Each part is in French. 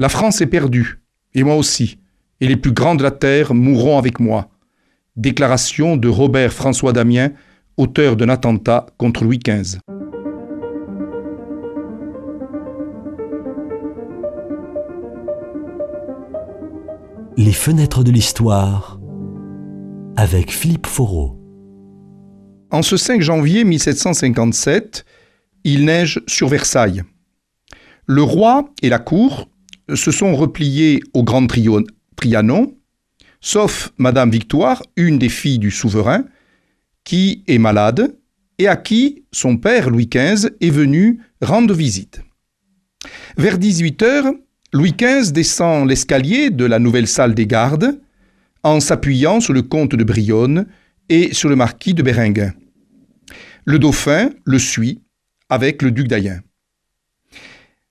La France est perdue, et moi aussi, et les plus grands de la terre mourront avec moi. Déclaration de Robert François Damien, auteur d'un attentat contre Louis XV. Les fenêtres de l'histoire avec Philippe Foreau. En ce 5 janvier 1757, il neige sur Versailles. Le roi et la cour se sont repliés au Grand Trianon, sauf Madame Victoire, une des filles du souverain, qui est malade et à qui son père Louis XV est venu rendre visite. Vers 18 heures, Louis XV descend l'escalier de la nouvelle salle des gardes en s'appuyant sur le comte de Brionne et sur le marquis de Béringuin. Le dauphin le suit avec le duc d'Ayen.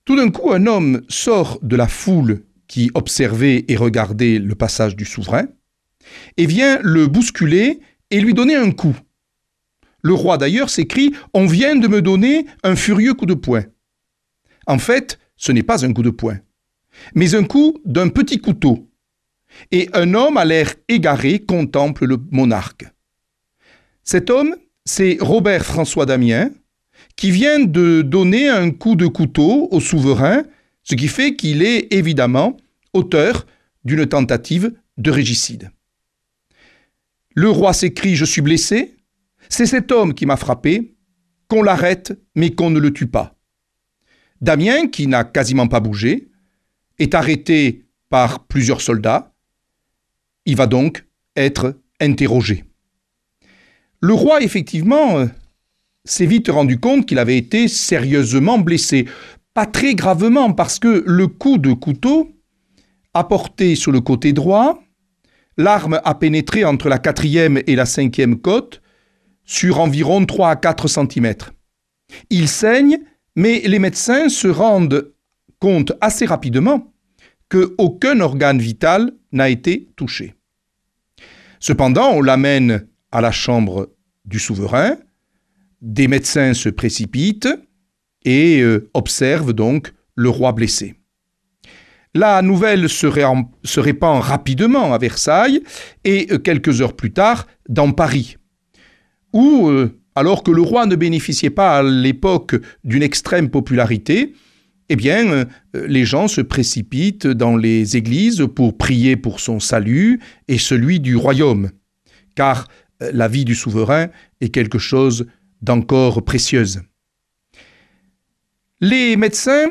Tout d'un coup, un homme sort de la foule qui observait et regardait le passage du souverain et vient le bousculer et lui donner un coup. Le roi d'ailleurs s'écrie On vient de me donner un furieux coup de poing. En fait, ce n'est pas un coup de poing, mais un coup d'un petit couteau. Et un homme à l'air égaré contemple le monarque. Cet homme, c'est Robert François Damien, qui vient de donner un coup de couteau au souverain, ce qui fait qu'il est évidemment auteur d'une tentative de régicide. Le roi s'écrie Je suis blessé. C'est cet homme qui m'a frappé. Qu'on l'arrête, mais qu'on ne le tue pas. Damien, qui n'a quasiment pas bougé, est arrêté par plusieurs soldats. Il va donc être interrogé. Le roi, effectivement, s'est vite rendu compte qu'il avait été sérieusement blessé. Pas très gravement, parce que le coup de couteau a porté sur le côté droit, l'arme a pénétré entre la quatrième et la cinquième côte, sur environ 3 à 4 cm. Il saigne, mais les médecins se rendent compte assez rapidement qu'aucun organe vital n'a été touché. Cependant, on l'amène à la chambre du souverain, des médecins se précipitent et euh, observent donc le roi blessé. La nouvelle se, répand rapidement à Versailles et euh, quelques heures plus tard dans Paris, où, euh, alors que le roi ne bénéficiait pas à l'époque d'une extrême popularité, eh bien, les gens se précipitent dans les églises pour prier pour son salut et celui du royaume, car la vie du souverain est quelque chose d'encore précieuse. Les médecins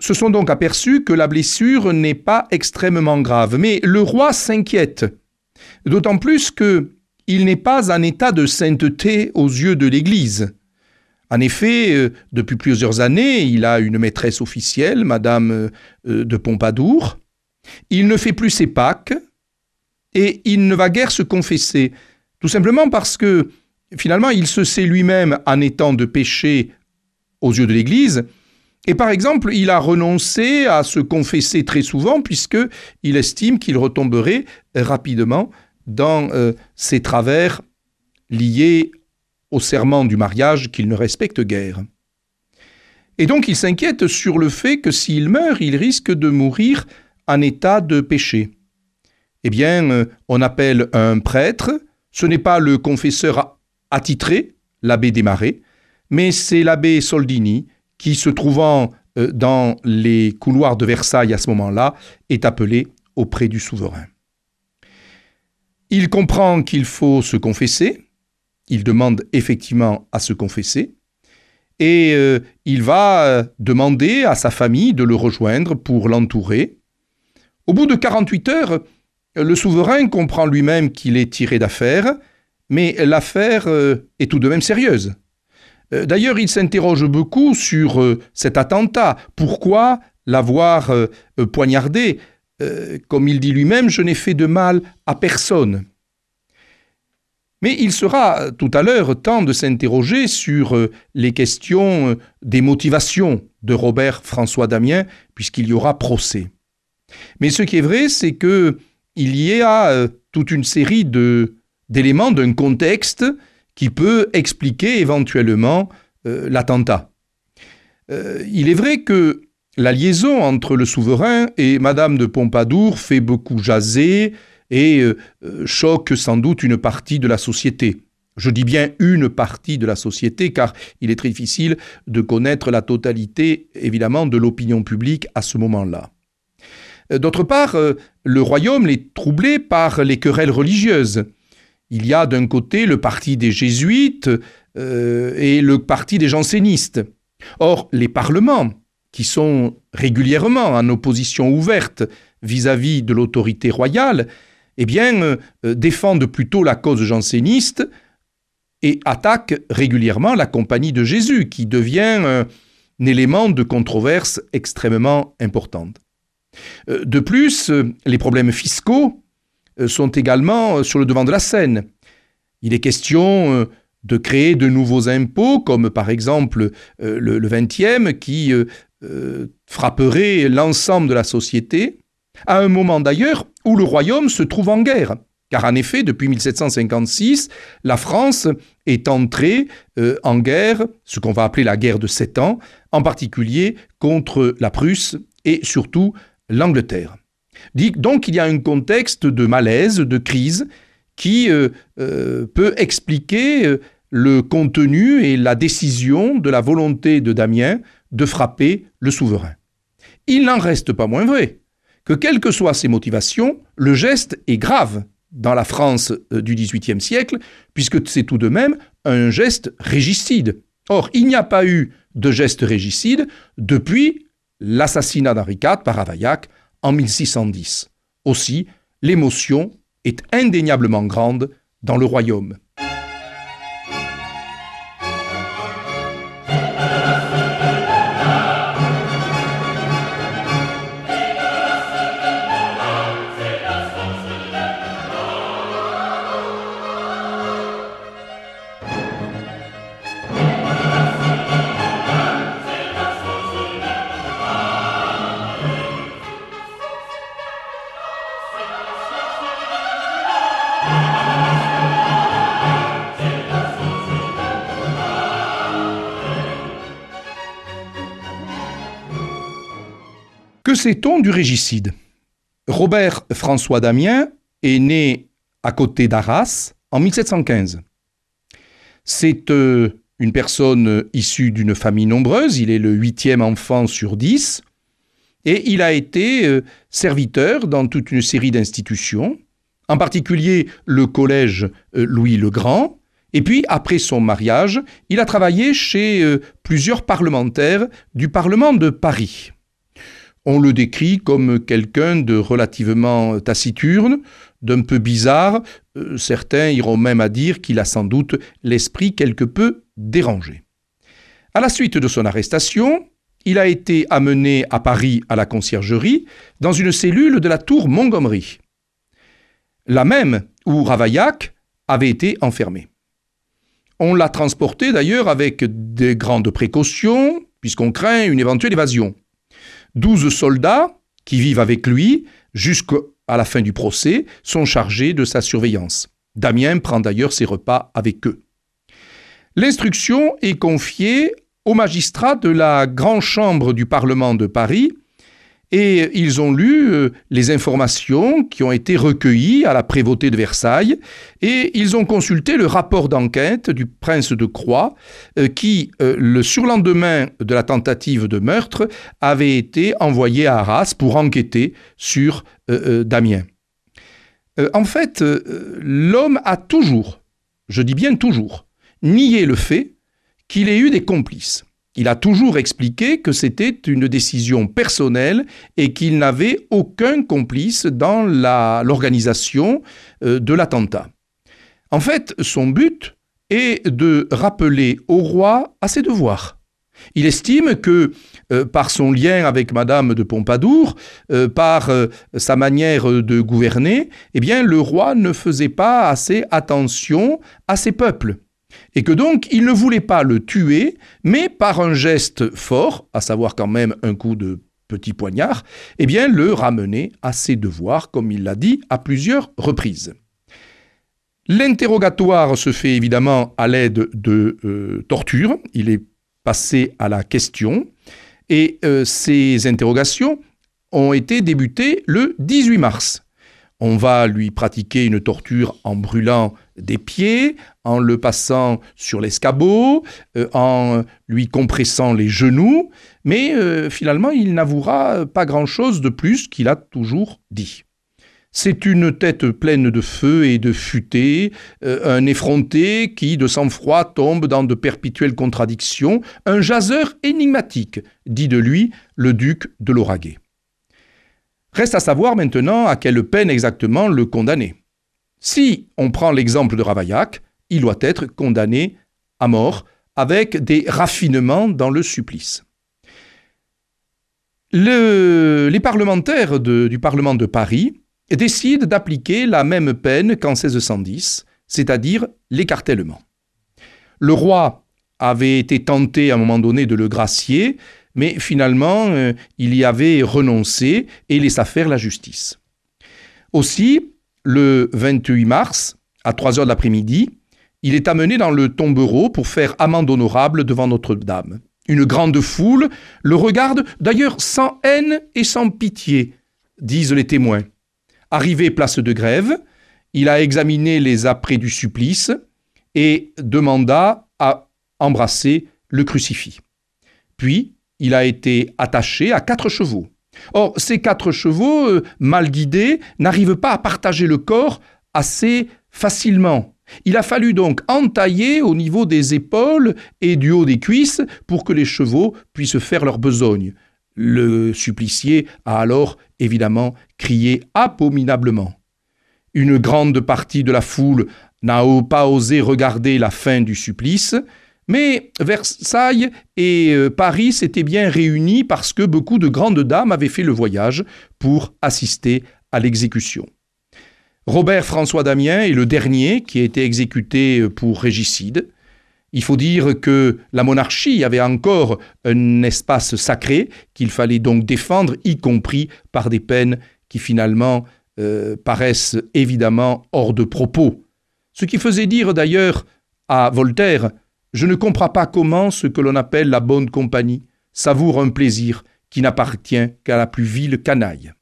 se sont donc aperçus que la blessure n'est pas extrêmement grave, mais le roi s'inquiète, d'autant plus que il n'est pas en état de sainteté aux yeux de l'Église. En effet, euh, depuis plusieurs années, il a une maîtresse officielle, Madame euh, de Pompadour. Il ne fait plus ses Pâques et il ne va guère se confesser, tout simplement parce que finalement, il se sait lui-même en étant de péché aux yeux de l'Église. Et par exemple, il a renoncé à se confesser très souvent puisque il estime qu'il retomberait rapidement dans euh, ses travers liés au serment du mariage qu'il ne respecte guère. Et donc il s'inquiète sur le fait que s'il meurt, il risque de mourir en état de péché. Eh bien, euh, on appelle un prêtre, ce n'est pas le confesseur attitré, l'abbé Desmarais, mais c'est l'abbé Soldini qui, se trouvant euh, dans les couloirs de Versailles à ce moment-là, est appelé auprès du souverain. Il comprend qu'il faut se confesser, il demande effectivement à se confesser, et euh, il va euh, demander à sa famille de le rejoindre pour l'entourer. Au bout de 48 heures, le souverain comprend lui-même qu'il est tiré d'affaire, mais l'affaire euh, est tout de même sérieuse. Euh, d'ailleurs, il s'interroge beaucoup sur euh, cet attentat. Pourquoi l'avoir poignardé? Comme il dit lui-même, je n'ai fait de mal à personne. Mais il sera tout à l'heure temps de s'interroger sur les questions des motivations de Robert François Damien, puisqu'il y aura procès. Mais ce qui est vrai, c'est que il y a toute une série de d'éléments d'un contexte qui peut expliquer éventuellement euh, l'attentat. Euh, il est vrai que la liaison entre le souverain et Madame de Pompadour fait beaucoup jaser et euh, choque sans doute une partie de la société. Je dis bien une partie de la société car il est très difficile de connaître la totalité, évidemment, de l'opinion publique à ce moment-là. D'autre part, le royaume est troublé par les querelles religieuses. Il y a d'un côté le parti des jésuites et le parti des jansénistes. Or, les parlements, qui sont régulièrement en opposition ouverte vis-à-vis de l'autorité royale, eh euh, euh, défendent plutôt la cause janséniste et attaquent régulièrement la compagnie de Jésus, qui devient un élément de controverse extrêmement importante. Euh, de plus, les problèmes fiscaux sont également sur le devant de la scène. Il est question de créer de nouveaux impôts, comme par exemple le, 20e, qui euh, frapperait l'ensemble de la société, à un moment d'ailleurs où le royaume se trouve en guerre. Car en effet, depuis 1756, la France est entrée euh, en guerre, ce qu'on va appeler la guerre de sept ans, en particulier contre la Prusse et surtout l'Angleterre. Donc il y a un contexte de malaise, de crise, qui euh, peut expliquer le contenu et la décision de la volonté de Damien de frapper le souverain. Il n'en reste pas moins vrai que, quelles que soient ses motivations, le geste est grave dans la France euh, du XVIIIe siècle, puisque c'est tout de même un geste régicide. Or, il n'y a pas eu de geste régicide depuis l'assassinat d'Henri IV par Ravaillac en 1610. Aussi, l'émotion est indéniablement grande dans le royaume. Sait-on du régicide? Robert François Damien est né à côté d'Arras en 1715. C'est euh, une personne issue d'une famille nombreuse, il est le huitième enfant sur dix, et il a été euh, serviteur dans toute une série d'institutions, en particulier le collège euh, Louis le Grand, et puis après son mariage, il a travaillé chez plusieurs parlementaires du Parlement de Paris. On le décrit comme quelqu'un de relativement taciturne, d'un peu bizarre, euh, certains iront même à dire qu'il a sans doute l'esprit quelque peu dérangé. À la suite de son arrestation, il a été amené à Paris à la conciergerie, dans une cellule de la tour Montgomery, la même où Ravaillac avait été enfermé. On l'a transporté d'ailleurs avec des grandes précautions, puisqu'on craint une éventuelle évasion. Douze soldats qui vivent avec lui jusqu'à la fin du procès sont chargés de sa surveillance. Damien prend d'ailleurs ses repas avec eux. L'instruction est confiée aux magistrats de la Grande Chambre du Parlement de Paris et ils ont lu euh, les informations qui ont été recueillies à la prévôté de Versailles et ils ont consulté le rapport d'enquête du prince de Croix euh, qui, euh, le surlendemain de la tentative de meurtre, avait été envoyé à Arras pour enquêter sur Damien. en fait, l'homme a toujours, je dis bien toujours, nié le fait qu'il ait eu des complices. Il a toujours expliqué que c'était une décision personnelle et qu'il n'avait aucun complice dans l'organisation euh, de l'attentat. En fait, son but est de rappeler au roi à ses devoirs. Il estime que euh, par son lien avec Madame de Pompadour, euh, par sa manière de gouverner, eh bien le roi ne faisait pas assez attention à ses peuples et que donc il ne voulait pas le tuer, mais par un geste fort, à savoir quand même un coup de petit poignard, eh bien le ramener à ses devoirs, comme il l'a dit à plusieurs reprises. L'interrogatoire se fait évidemment à l'aide de euh, tortures, il est passé à la question, Et euh, ces interrogations ont été débutées le 18 mars. On va lui pratiquer une torture en brûlant des pieds, en le passant sur l'escabeau, euh, en lui compressant les genoux, mais euh, finalement il n'avouera pas grand-chose de plus qu'il a toujours dit. C'est une tête pleine de feu et de futaie, euh, un effronté qui, de sang-froid, tombe dans de perpétuelles contradictions, un jaseur énigmatique, dit de lui le duc de Lauragais. Reste à savoir maintenant à quelle peine exactement le condamner. Si on prend l'exemple de Ravaillac, il doit être condamné à mort avec des raffinements dans le supplice. les parlementaires du Parlement de Paris décide d'appliquer la même peine qu'en 1610, c'est-à-dire l'écartèlement. Le roi avait été tenté à un moment donné de le gracier, mais finalement euh, il y avait renoncé et laissa faire la justice. Aussi, le 28 mars, à 3 heures de l'après-midi, il est amené dans le tombereau pour faire amende honorable devant Notre-Dame. Une grande foule le regarde d'ailleurs sans haine et sans pitié, disent les témoins. Arrivé place de grève, il a examiné les apprêts du supplice et demanda à embrasser le crucifix. Puis, il a été attaché à quatre chevaux. Or, ces quatre chevaux, euh, mal guidés, n'arrivent pas à partager le corps assez facilement. Il a fallu donc entailler au niveau des épaules et du haut des cuisses pour que les chevaux puissent faire leur besogne. Le supplicié a alors évidemment crié abominablement. Une grande partie de la foule n'a pas osé regarder la fin du supplice, mais Versailles et euh, Paris s'étaient bien réunis parce que beaucoup de grandes dames avaient fait le voyage pour assister à l'exécution. Robert François Damien est le dernier qui a été exécuté pour régicide. Il faut dire que la monarchie avait encore un espace sacré qu'il fallait donc défendre, y compris par des peines qui finalement euh, paraissent évidemment hors de propos. Ce qui faisait dire d'ailleurs à Voltaire Je ne comprends pas comment ce que l'on appelle la bonne compagnie savoure un plaisir qui n'appartient qu'à la plus vile canaille.